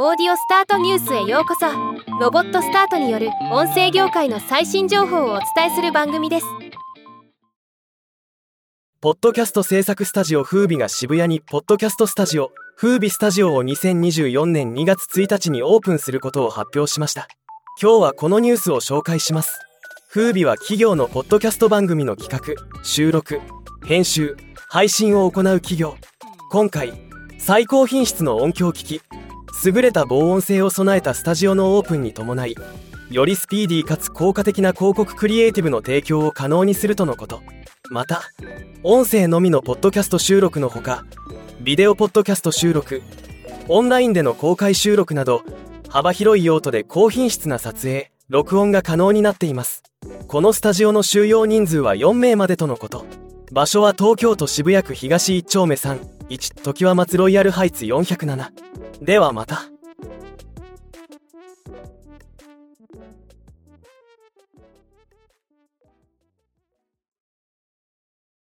オーディオスタートニュースへようこそ。ロボットスタートによる音声業界の最新情報をお伝えする番組です。ポッドキャスト制作スタジオフービが渋谷にポッドキャストスタジオフービスタジオを2024年2月1日にオープンすることを発表しました。今日はこのニュースを紹介します。フービは企業のポッドキャスト番組の企画収録編集配信を行う企業。今回最高品質の音響機器優れた防音性を備えたスタジオのオープンに伴いよりスピーディーかつ効果的な広告クリエイティブの提供を可能にするとのこと。また音声のみのポッドキャスト収録のほかビデオポッドキャスト収録オンラインでの公開収録など幅広い用途で高品質な撮影録音が可能になっています。このスタジオの収容人数は4名までとのこと。場所は東京都渋谷区東1丁目31時は松ロイヤルハイツ407ではまた。